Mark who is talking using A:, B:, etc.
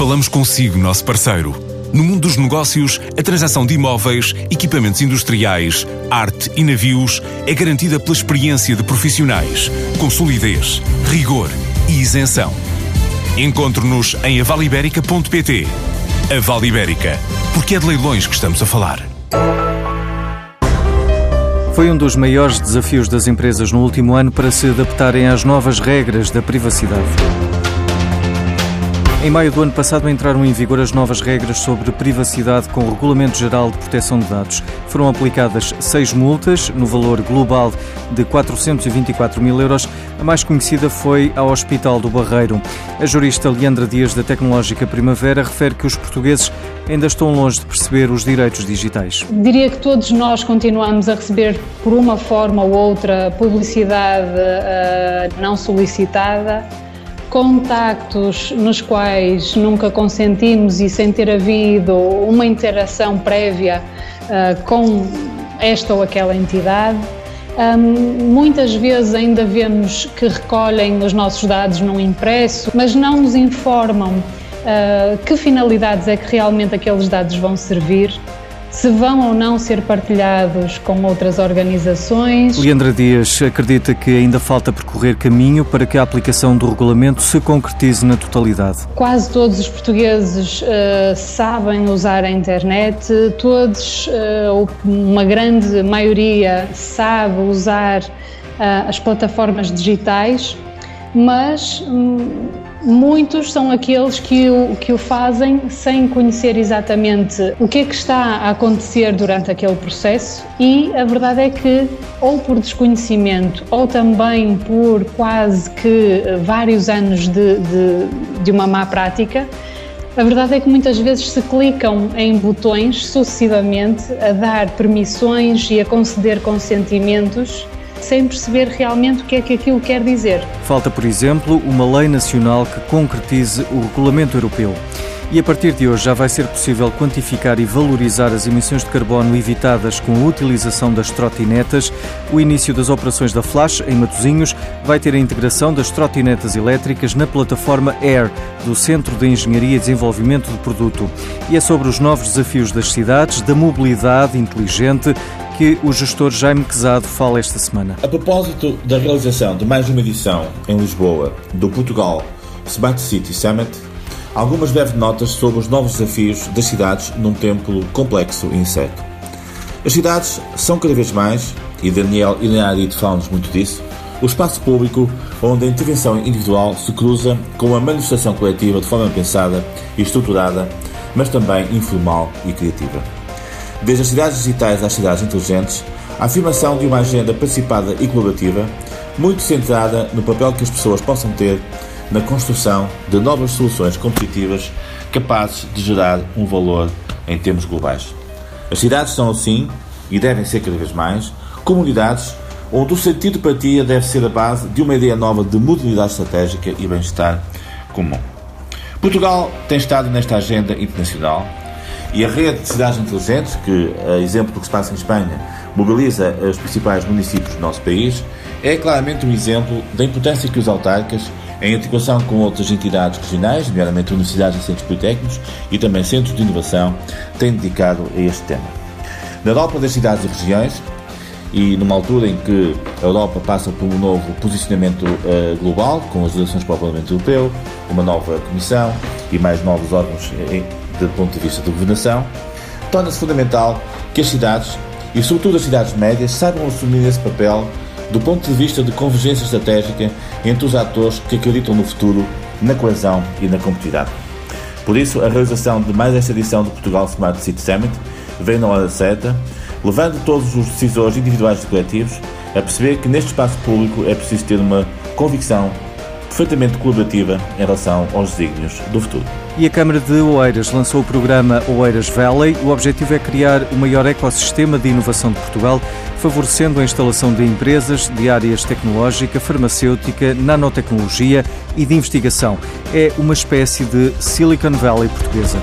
A: Falamos consigo, nosso parceiro. No mundo dos negócios, a transação de imóveis, equipamentos industriais, arte e navios é garantida pela experiência de profissionais, com solidez, rigor e isenção. Encontre-nos em avaliberica.pt. A Vale Ibérica, porque é de leilões que estamos a falar.
B: Foi um dos maiores desafios das empresas no último ano para se adaptarem às novas regras da privacidade. Em maio do ano passado entraram em vigor as novas regras sobre privacidade com o Regulamento Geral de Proteção de Dados. Foram aplicadas seis multas, no valor global de 424 mil euros. A mais conhecida foi ao Hospital do Barreiro. A jurista Leandra Dias, da Tecnológica Primavera, refere que os portugueses ainda estão longe de perceber os direitos digitais.
C: Diria que todos nós continuamos a receber, por uma forma ou outra, publicidade uh, não solicitada contactos nos quais nunca consentimos e sem ter havido uma interação prévia uh, com esta ou aquela entidade. Um, muitas vezes ainda vemos que recolhem os nossos dados num impresso, mas não nos informam uh, que finalidades é que realmente aqueles dados vão servir se vão ou não ser partilhados com outras organizações.
B: Leandra Dias acredita que ainda falta percorrer caminho para que a aplicação do regulamento se concretize na totalidade.
C: Quase todos os portugueses uh, sabem usar a internet, todos, uh, uma grande maioria, sabe usar uh, as plataformas digitais, mas. Um, Muitos são aqueles que o, que o fazem sem conhecer exatamente o que é que está a acontecer durante aquele processo e a verdade é que, ou por desconhecimento, ou também por quase que vários anos de, de, de uma má prática, a verdade é que muitas vezes se clicam em botões sucessivamente a dar permissões e a conceder consentimentos sem perceber realmente o que é que aquilo quer dizer.
B: Falta, por exemplo, uma lei nacional que concretize o regulamento europeu. E a partir de hoje já vai ser possível quantificar e valorizar as emissões de carbono evitadas com a utilização das trotinetas. O início das operações da Flash em Matosinhos vai ter a integração das trotinetas elétricas na plataforma AIR do Centro de Engenharia e Desenvolvimento do Produto. E é sobre os novos desafios das cidades, da mobilidade inteligente que o gestor Jaime Quezado fala esta semana.
D: A propósito da realização de mais uma edição em Lisboa do Portugal Smart City Summit, algumas breves notas sobre os novos desafios das cidades num tempo complexo e incerto. As cidades são cada vez mais, e Daniel e Leonardo falam-nos muito disso, o espaço público onde a intervenção individual se cruza com a manifestação coletiva de forma pensada e estruturada, mas também informal e criativa desde as cidades digitais às cidades inteligentes, a afirmação de uma agenda participada e colaborativa, muito centrada no papel que as pessoas possam ter na construção de novas soluções competitivas capazes de gerar um valor em termos globais. As cidades são, assim, e devem ser cada vez mais, comunidades onde o sentido de partilha deve ser a base de uma ideia nova de modernidade estratégica e bem-estar comum. Portugal tem estado nesta agenda internacional e a rede de cidades inteligentes, que, a exemplo do que se passa em Espanha, mobiliza os principais municípios do nosso país, é claramente um exemplo da importância que os autarcas, em articulação com outras entidades regionais, nomeadamente universidades e centros politécnicos e também centros de inovação, têm dedicado a este tema. Na Europa das cidades e regiões, e numa altura em que a Europa passa por um novo posicionamento uh, global, com as eleições para o Parlamento Europeu, uma nova Comissão e mais novos órgãos do ponto de vista de governação, torna-se fundamental que as cidades, e sobretudo as cidades médias, saibam assumir esse papel do ponto de vista de convergência estratégica entre os atores que acreditam no futuro, na coesão e na competitividade. Por isso, a realização de mais esta edição do Portugal Smart City Summit vem na hora certa, levando todos os decisores individuais e coletivos a perceber que neste espaço público é preciso ter uma convicção perfeitamente colaborativa em relação aos desígnios do futuro.
B: E a Câmara de Oeiras lançou o programa Oeiras Valley. O objetivo é criar o maior ecossistema de inovação de Portugal, favorecendo a instalação de empresas de áreas tecnológica, farmacêutica, nanotecnologia e de investigação. É uma espécie de Silicon Valley portuguesa.